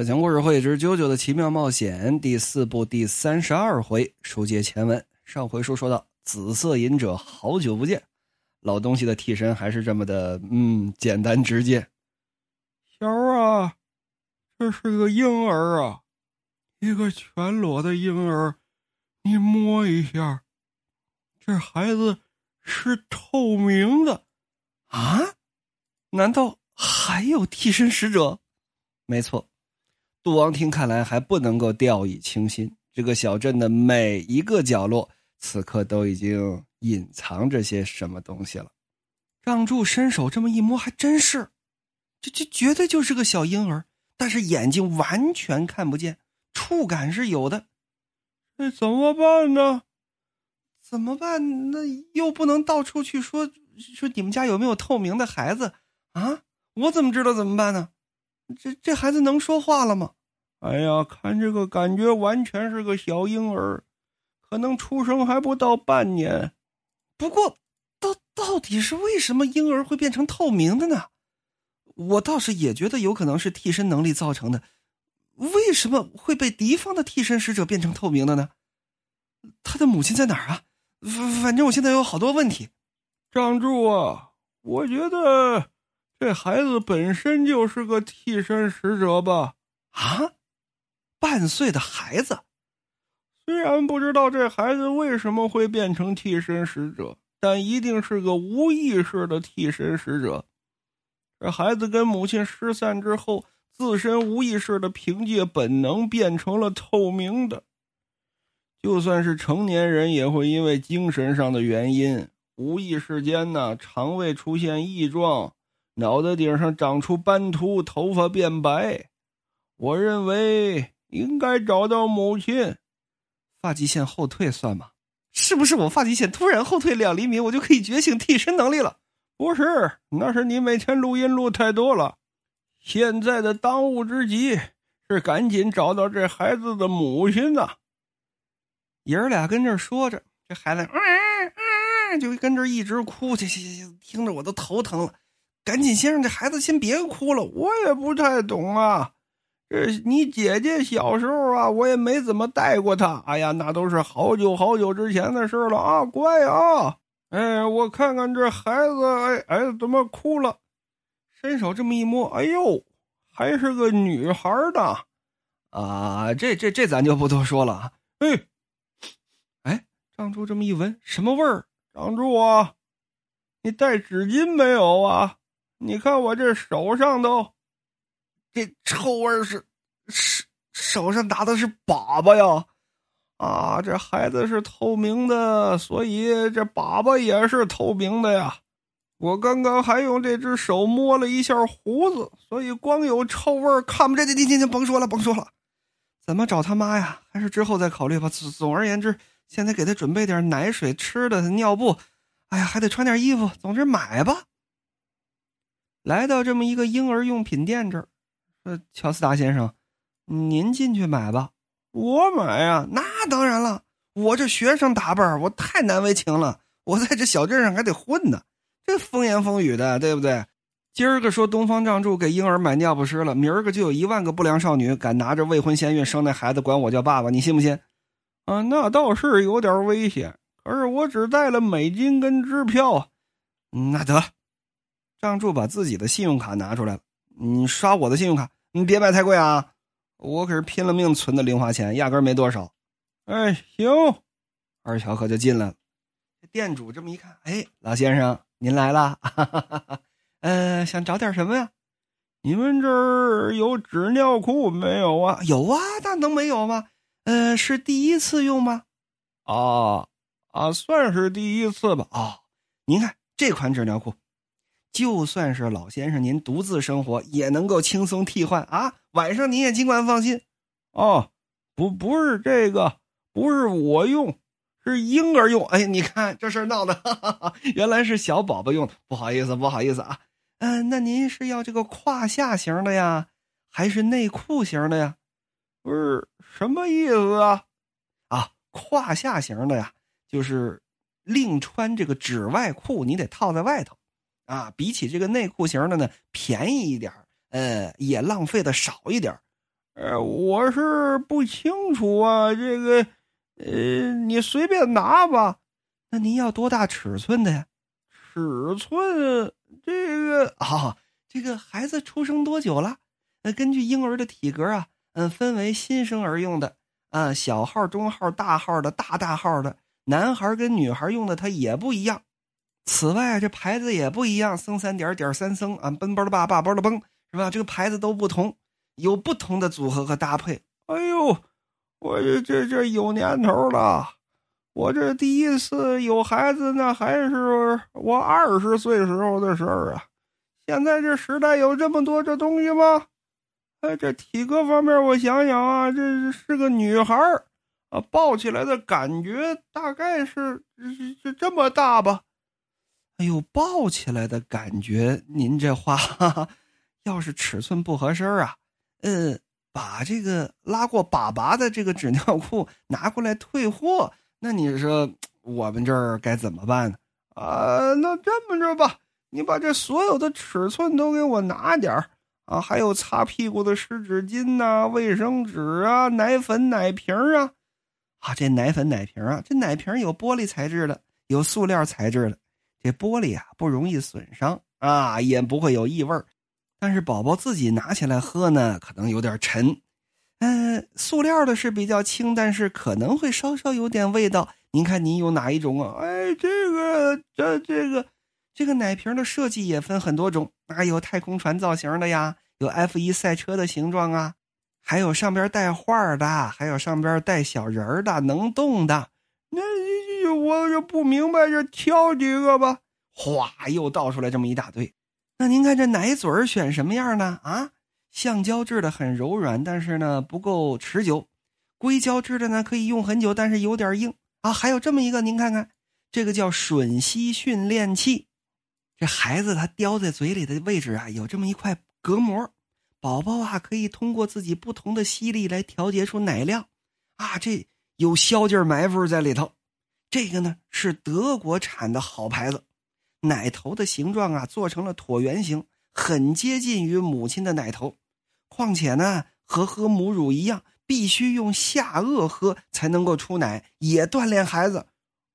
小强故事会之《啾啾的奇妙冒险》第四部第三十二回，书接前文。上回书说到，紫色隐者好久不见，老东西的替身还是这么的，嗯，简单直接。小啊，这是个婴儿啊，一个全裸的婴儿，你摸一下，这孩子是透明的啊？难道还有替身使者？没错。杜王听看来还不能够掉以轻心，这个小镇的每一个角落，此刻都已经隐藏着些什么东西了。让柱伸手这么一摸，还真是，这这绝对就是个小婴儿，但是眼睛完全看不见，触感是有的。这怎么办呢？怎么办？那又不能到处去说说你们家有没有透明的孩子啊？我怎么知道怎么办呢？这这孩子能说话了吗？哎呀，看这个感觉完全是个小婴儿，可能出生还不到半年。不过，到到底是为什么婴儿会变成透明的呢？我倒是也觉得有可能是替身能力造成的。为什么会被敌方的替身使者变成透明的呢？他的母亲在哪儿啊？反反正我现在有好多问题。张柱啊，我觉得。这孩子本身就是个替身使者吧？啊，半岁的孩子，虽然不知道这孩子为什么会变成替身使者，但一定是个无意识的替身使者。这孩子跟母亲失散之后，自身无意识的凭借本能变成了透明的。就算是成年人，也会因为精神上的原因，无意识间呢，肠胃出现异状。脑袋顶上长出斑秃，头发变白。我认为应该找到母亲。发际线后退算吗？是不是我发际线突然后退两厘米，我就可以觉醒替身能力了？不是，那是你每天录音录太多了。现在的当务之急是赶紧找到这孩子的母亲呐！爷儿俩跟这说着，这孩子嗯嗯就跟这一直哭，这这听着我都头疼了。赶紧先让这孩子先别哭了，我也不太懂啊。这你姐姐小时候啊，我也没怎么带过她。哎呀，那都是好久好久之前的事了啊，乖啊。哎，我看看这孩子，哎哎，怎么哭了？伸手这么一摸，哎呦，还是个女孩呢。啊，这这这咱就不多说了。哎，哎，张柱这么一闻，什么味儿？张柱啊，你带纸巾没有啊？你看我这手上都，这臭味是，手手上打的是粑粑呀，啊，这孩子是透明的，所以这粑粑也是透明的呀。我刚刚还用这只手摸了一下胡子，所以光有臭味看不见。你你你甭说了，甭说了，怎么找他妈呀？还是之后再考虑吧。总总而言之，现在给他准备点奶水、吃的、尿布，哎呀，还得穿点衣服。总之买吧。来到这么一个婴儿用品店这儿，说：“乔斯达先生，您进去买吧。”我买呀，那当然了，我这学生打扮，我太难为情了。我在这小镇上还得混呢，这风言风语的，对不对？今儿个说东方仗助给婴儿买尿不湿了，明儿个就有一万个不良少女敢拿着未婚先孕生那孩子管我叫爸爸，你信不信？啊，那倒是有点危险。可是我只带了美金跟支票，那得。张柱把自己的信用卡拿出来了，你刷我的信用卡，你别买太贵啊！我可是拼了命存的零花钱，压根没多少。哎，行，二乔可就进来了。店主这么一看，哎，老先生您来了，哈哈哈哈呃，想找点什么呀？你们这儿有纸尿裤没有啊？有啊，那能没有吗？呃，是第一次用吗？啊啊，算是第一次吧。哦，您看这款纸尿裤。就算是老先生您独自生活，也能够轻松替换啊！晚上您也尽管放心。哦，不，不是这个，不是我用，是婴儿用。哎，你看这事闹的，哈哈哈，原来是小宝宝用的。不好意思，不好意思啊。嗯，那您是要这个胯下型的呀，还是内裤型的呀？不是什么意思啊？啊，胯下型的呀，就是另穿这个纸外裤，你得套在外头。啊，比起这个内裤型的呢，便宜一点呃，也浪费的少一点呃，我是不清楚啊，这个，呃，你随便拿吧。那您要多大尺寸的呀？尺寸这个啊，这个孩子出生多久了？那根据婴儿的体格啊，嗯，分为新生儿用的啊，小号、中号、大号的，大大号的，男孩跟女孩用的它也不一样。此外，这牌子也不一样，僧三点点三僧啊，奔波的爸爸波的崩，是吧？这个牌子都不同，有不同的组合和搭配。哎呦，我这这这有年头了，我这第一次有孩子，那还是我二十岁时候的事儿啊。现在这时代有这么多这东西吗？哎，这体格方面，我想想啊，这是个女孩儿啊，抱起来的感觉大概是是这么大吧。哎呦，抱起来的感觉，您这话，哈哈，要是尺寸不合身啊，呃，把这个拉过粑粑的这个纸尿裤拿过来退货，那你说我们这儿该怎么办呢？啊，那这么着吧，你把这所有的尺寸都给我拿点儿啊，还有擦屁股的湿纸巾呐、卫生纸啊、奶粉、奶瓶啊，啊，这奶粉、奶瓶啊，这奶瓶有玻璃材质的，有塑料材质的。这玻璃啊不容易损伤啊，也不会有异味但是宝宝自己拿起来喝呢，可能有点沉。嗯，塑料的是比较轻，但是可能会稍稍有点味道。您看您有哪一种啊？哎，这个这这个这个奶瓶的设计也分很多种啊，有太空船造型的呀，有 F 一赛车的形状啊，还有上边带画的，还有上边带小人的，能动的。我这不明白，这挑几个吧。哗，又倒出来这么一大堆。那您看这奶嘴选什么样呢？啊，橡胶制的很柔软，但是呢不够持久；硅胶制的呢可以用很久，但是有点硬啊。还有这么一个，您看看，这个叫吮吸训练器。这孩子他叼在嘴里的位置啊，有这么一块隔膜，宝宝啊可以通过自己不同的吸力来调节出奶量啊。这有消劲埋伏在里头。这个呢是德国产的好牌子，奶头的形状啊做成了椭圆形，很接近于母亲的奶头。况且呢和喝母乳一样，必须用下颚喝才能够出奶，也锻炼孩子。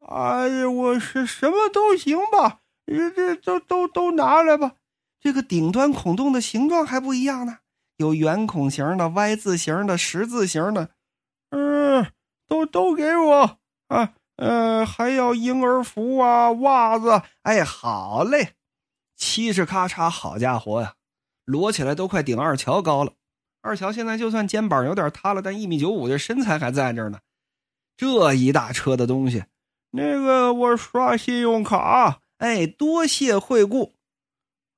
哎呀，我是什么都行吧，这这都都都拿来吧。这个顶端孔洞的形状还不一样呢，有圆孔形的、Y 字形的、十字形的。嗯，都都给我啊。呃，还要婴儿服啊，袜子。哎，好嘞，七十咔嚓，好家伙呀，摞起来都快顶二乔高了。二乔现在就算肩膀有点塌了，但一米九五的身材还在这呢。这一大车的东西，那个我刷信用卡，哎，多谢惠顾。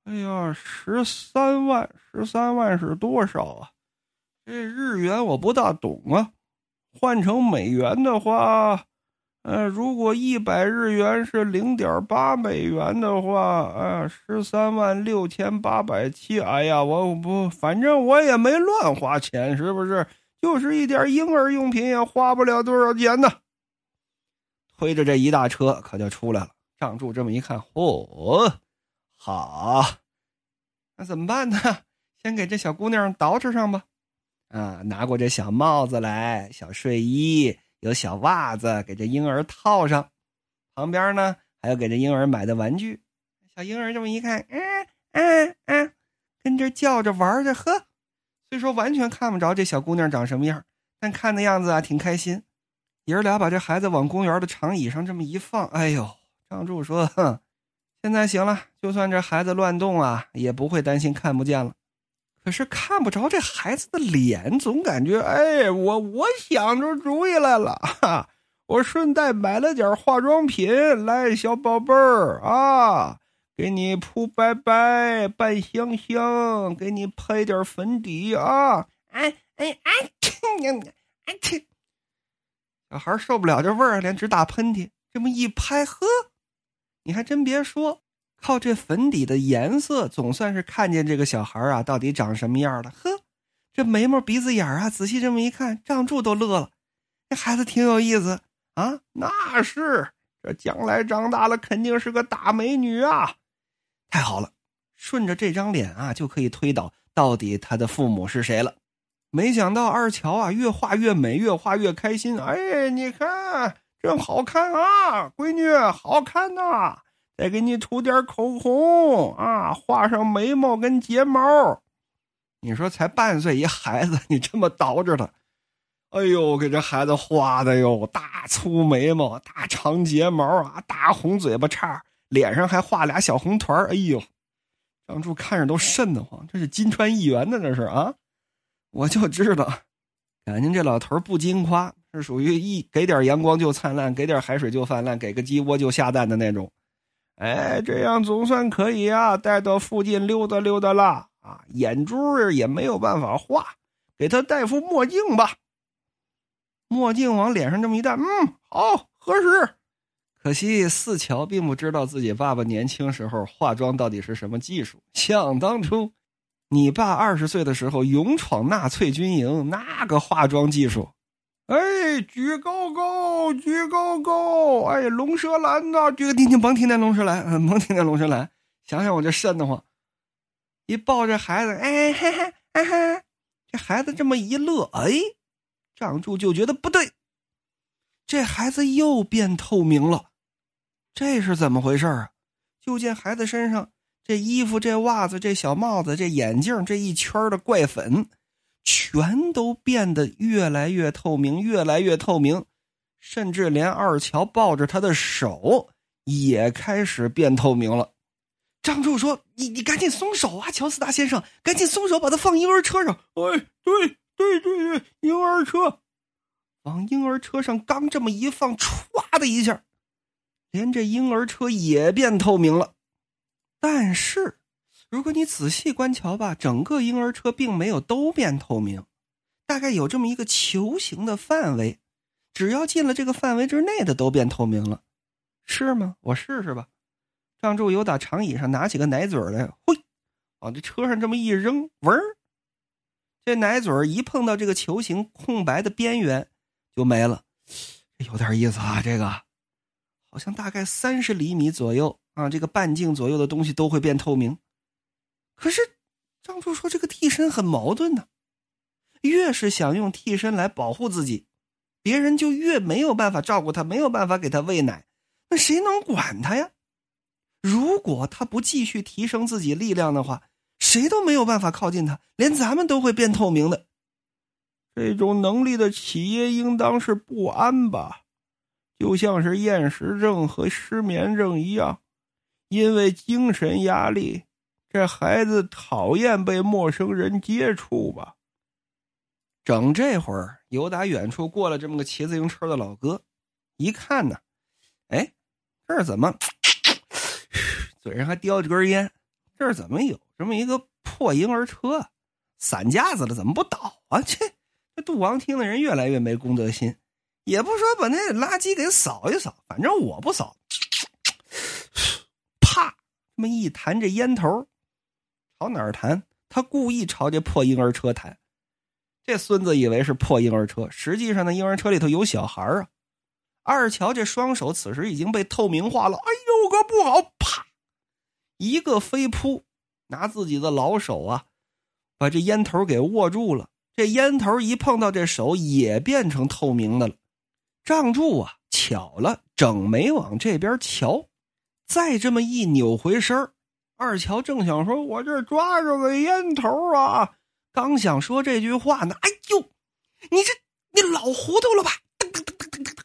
哎呀，十三万，十三万是多少啊？这日元我不大懂啊，换成美元的话。呃，如果一百日元是零点八美元的话，啊，十三万六千八百七。哎呀，我不，反正我也没乱花钱，是不是？就是一点婴儿用品也花不了多少钱呢。推着这一大车，可就出来了。张柱这么一看，嚯，好，那怎么办呢？先给这小姑娘捯饬上吧。啊，拿过这小帽子来，小睡衣。有小袜子给这婴儿套上，旁边呢还有给这婴儿买的玩具。小婴儿这么一看，嗯嗯嗯，跟这叫着玩着，呵。虽说完全看不着这小姑娘长什么样，但看的样子啊挺开心。爷儿俩把这孩子往公园的长椅上这么一放，哎呦，张柱说：“哼，现在行了，就算这孩子乱动啊，也不会担心看不见了。”可是看不着这孩子的脸，总感觉哎，我我想出主意来了，哈！我顺带买了点化妆品，来，小宝贝儿啊，给你铺白白，扮香香，给你拍点粉底啊！哎哎哎，哎去！小孩受不了这味儿，连直打喷嚏。这么一拍，呵，你还真别说。靠这粉底的颜色，总算是看见这个小孩啊到底长什么样了。呵，这眉毛、鼻子眼啊，仔细这么一看，胀柱都乐了。这孩子挺有意思啊，那是这将来长大了肯定是个大美女啊！太好了，顺着这张脸啊，就可以推导到底他的父母是谁了。没想到二乔啊，越画越美，越画越开心。哎，你看，真好看啊，闺女，好看呐！再给你涂点口红啊，画上眉毛跟睫毛。你说才半岁一孩子，你这么捯饬他，哎呦，给这孩子画的哟，大粗眉毛，大长睫毛啊，大红嘴巴叉，脸上还画俩小红团哎呦，张柱看着都瘆得慌，这是金川议员呢，这是啊。我就知道，感情这老头不经夸，是属于一给点阳光就灿烂，给点海水就泛滥，给个鸡窝就下蛋的那种。哎，这样总算可以啊，带到附近溜达溜达了啊。眼珠也没有办法画，给他戴副墨镜吧。墨镜往脸上这么一戴，嗯，好合适。可惜四桥并不知道自己爸爸年轻时候化妆到底是什么技术。想当初。你爸二十岁的时候勇闯纳粹军营，那个化妆技术，哎，举高高，举高高，哎，龙舌兰呐，这个听听甭听那龙舌兰，甭听那龙舌兰，想想我就瘆得慌。一抱着孩子，哎嘿嘿，哎嘿，这孩子这么一乐，哎，张柱就觉得不对，这孩子又变透明了，这是怎么回事啊？就见孩子身上。这衣服、这袜子、这小帽子、这眼镜，这一圈的怪粉，全都变得越来越透明，越来越透明，甚至连二乔抱着他的手也开始变透明了。张柱说：“你你赶紧松手啊，乔斯达先生，赶紧松手，把他放婴儿车上。”哎，对对对对，婴儿车，往婴儿车上刚这么一放，歘的一下，连这婴儿车也变透明了。但是，如果你仔细观瞧吧，整个婴儿车并没有都变透明，大概有这么一个球形的范围，只要进了这个范围之内的都变透明了，是吗？我试试吧。张柱由打长椅上拿起个奶嘴来，嘿，往这车上这么一扔，嗡，这奶嘴一碰到这个球形空白的边缘就没了，有点意思啊，这个好像大概三十厘米左右。啊，这个半径左右的东西都会变透明。可是张柱说：“这个替身很矛盾呢，越是想用替身来保护自己，别人就越没有办法照顾他，没有办法给他喂奶。那谁能管他呀？如果他不继续提升自己力量的话，谁都没有办法靠近他，连咱们都会变透明的。这种能力的企业应当是不安吧？就像是厌食症和失眠症一样。”因为精神压力，这孩子讨厌被陌生人接触吧。整这会儿，有打远处过来这么个骑自行车的老哥，一看呢，哎，这儿怎么嘴上还叼着根烟？这儿怎么有这么一个破婴儿车？散架子了，怎么不倒啊？这这杜王厅的人越来越没公德心，也不说把那垃圾给扫一扫，反正我不扫。啪这么一弹，这烟头朝哪儿弹？他故意朝这破婴儿车弹。这孙子以为是破婴儿车，实际上呢，婴儿车里头有小孩啊。二乔这双手此时已经被透明化了。哎呦，可不好！啪，一个飞扑，拿自己的老手啊，把这烟头给握住了。这烟头一碰到这手，也变成透明的了。仗柱啊，巧了，整没往这边瞧。再这么一扭回身二乔正想说：“我这抓着个烟头啊！”刚想说这句话呢，哎呦，你这你老糊涂了吧？噔噔噔噔噔噔，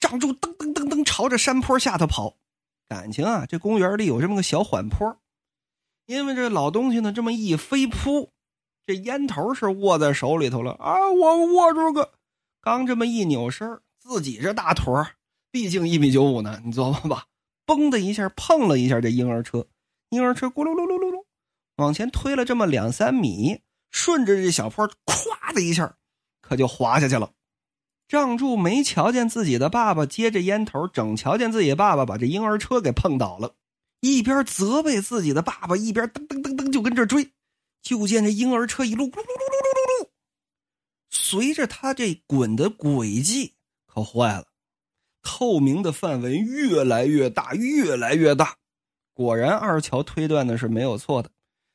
张柱噔噔噔噔朝着山坡下头跑。感情啊，这公园里有这么个小缓坡，因为这老东西呢，这么一飞扑，这烟头是握在手里头了啊！我握住个，刚这么一扭身自己这大腿毕竟一米九五呢，你琢磨吧。嘣的一下碰了一下这婴儿车，婴儿车咕噜噜噜噜噜往前推了这么两三米，顺着这小坡，咵的一下，可就滑下去了。仗柱没瞧见自己的爸爸接着烟头，整瞧见自己爸爸把这婴儿车给碰倒了，一边责备自己的爸爸，一边噔噔噔噔就跟这追。就见这婴儿车一路咕噜噜噜噜噜噜，随着他这滚的轨迹，可坏了。透明的范围越来越大，越来越大。果然，二乔推断的是没有错的。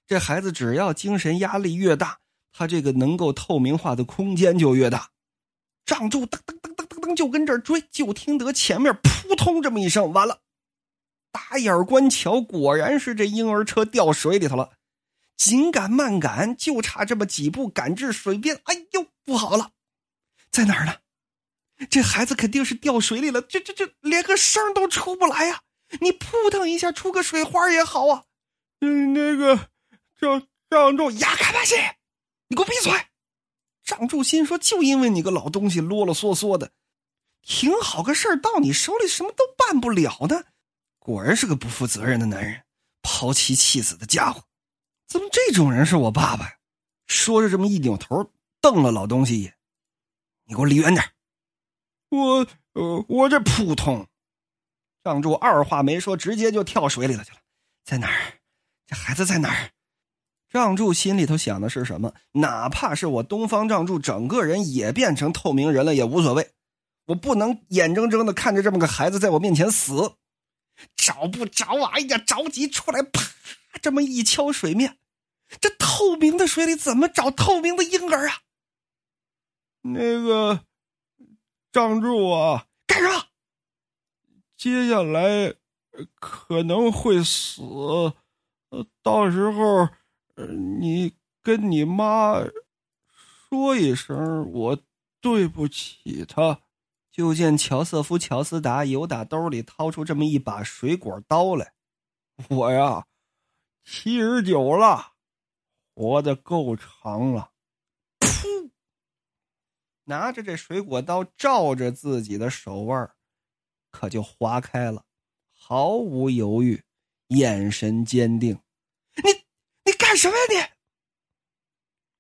这孩子只要精神压力越大，他这个能够透明化的空间就越大。仗柱噔噔噔噔噔噔就跟这儿追，就听得前面扑通这么一声，完了，打眼观瞧，果然是这婴儿车掉水里头了。紧赶慢赶，就差这么几步赶至水边。哎呦，不好了，在哪儿呢？这孩子肯定是掉水里了，这这这连个声都出不来呀！你扑腾一下出个水花也好啊。嗯，那个张张柱呀，开吧唧，你给我闭嘴！张柱心说，就因为你个老东西啰啰嗦嗦的，挺好个事儿到你手里什么都办不了呢。果然是个不负责任的男人，抛妻弃子的家伙。怎么这种人是我爸爸呀？说着这么一扭头，瞪了老东西一眼：“你给我离远点！”我呃，我这扑通，张柱二话没说，直接就跳水里头去了。在哪儿？这孩子在哪儿？张柱心里头想的是什么？哪怕是我东方张柱整个人也变成透明人了也无所谓，我不能眼睁睁的看着这么个孩子在我面前死，找不着啊！哎呀，着急出来，啪，这么一敲水面。这透明的水里怎么找透明的婴儿啊？那个张柱啊，干什么？接下来可能会死，到时候你跟你妈说一声，我对不起她。就见乔瑟夫·乔斯达由打兜里掏出这么一把水果刀来，我呀，七十九了。活的够长了，噗！拿着这水果刀照着自己的手腕可就划开了，毫无犹豫，眼神坚定。你你干什么呀你？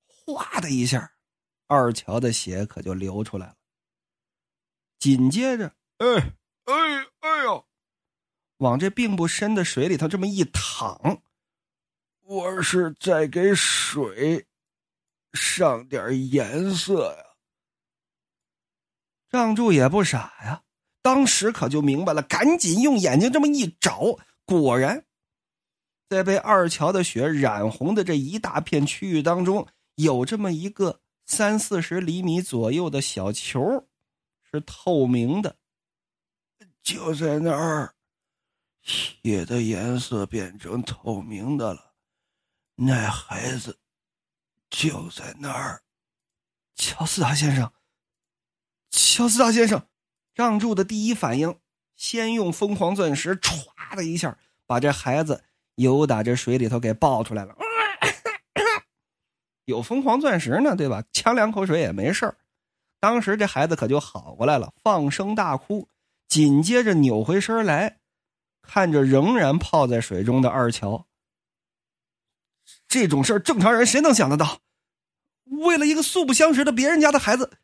哗的一下，二乔的血可就流出来了。紧接着，哎哎哎呦，往这并不深的水里头这么一躺。我是在给水上点颜色呀。让柱也不傻呀，当时可就明白了，赶紧用眼睛这么一找，果然，在被二乔的血染红的这一大片区域当中，有这么一个三四十厘米左右的小球，是透明的，就在那儿，血的颜色变成透明的了。那孩子就在那儿，乔斯达先生。乔斯达先生，让柱的第一反应，先用疯狂钻石歘的一下，把这孩子由打这水里头给抱出来了。有疯狂钻石呢，对吧？呛两口水也没事当时这孩子可就好过来了，放声大哭，紧接着扭回身来，看着仍然泡在水中的二乔。这种事儿，正常人谁能想得到？为了一个素不相识的别人家的孩子，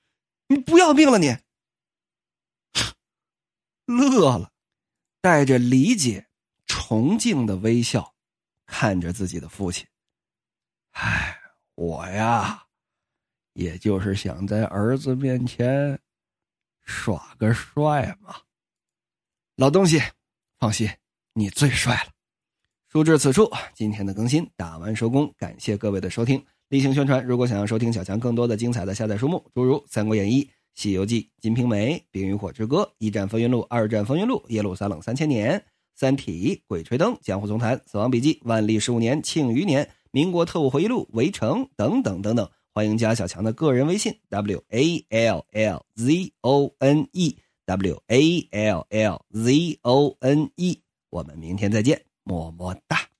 你不要命了？你乐了，带着理解、崇敬的微笑，看着自己的父亲。唉，我呀，也就是想在儿子面前耍个帅嘛。老东西，放心，你最帅了。书至此处，今天的更新打完收工，感谢各位的收听。例行宣传，如果想要收听小强更多的精彩的下载书目，诸如《三国演义》《西游记》《金瓶梅》《冰与火之歌》《一战风云录》《二战风云录》《耶路撒冷三千年》《三体》《鬼吹灯》《江湖总谈》《死亡笔记》《万历十五年庆余年》《民国特务回忆录》《围城》等等等等。欢迎加小强的个人微信：w a l l z o n e w a l l z o n e。我们明天再见。么么哒。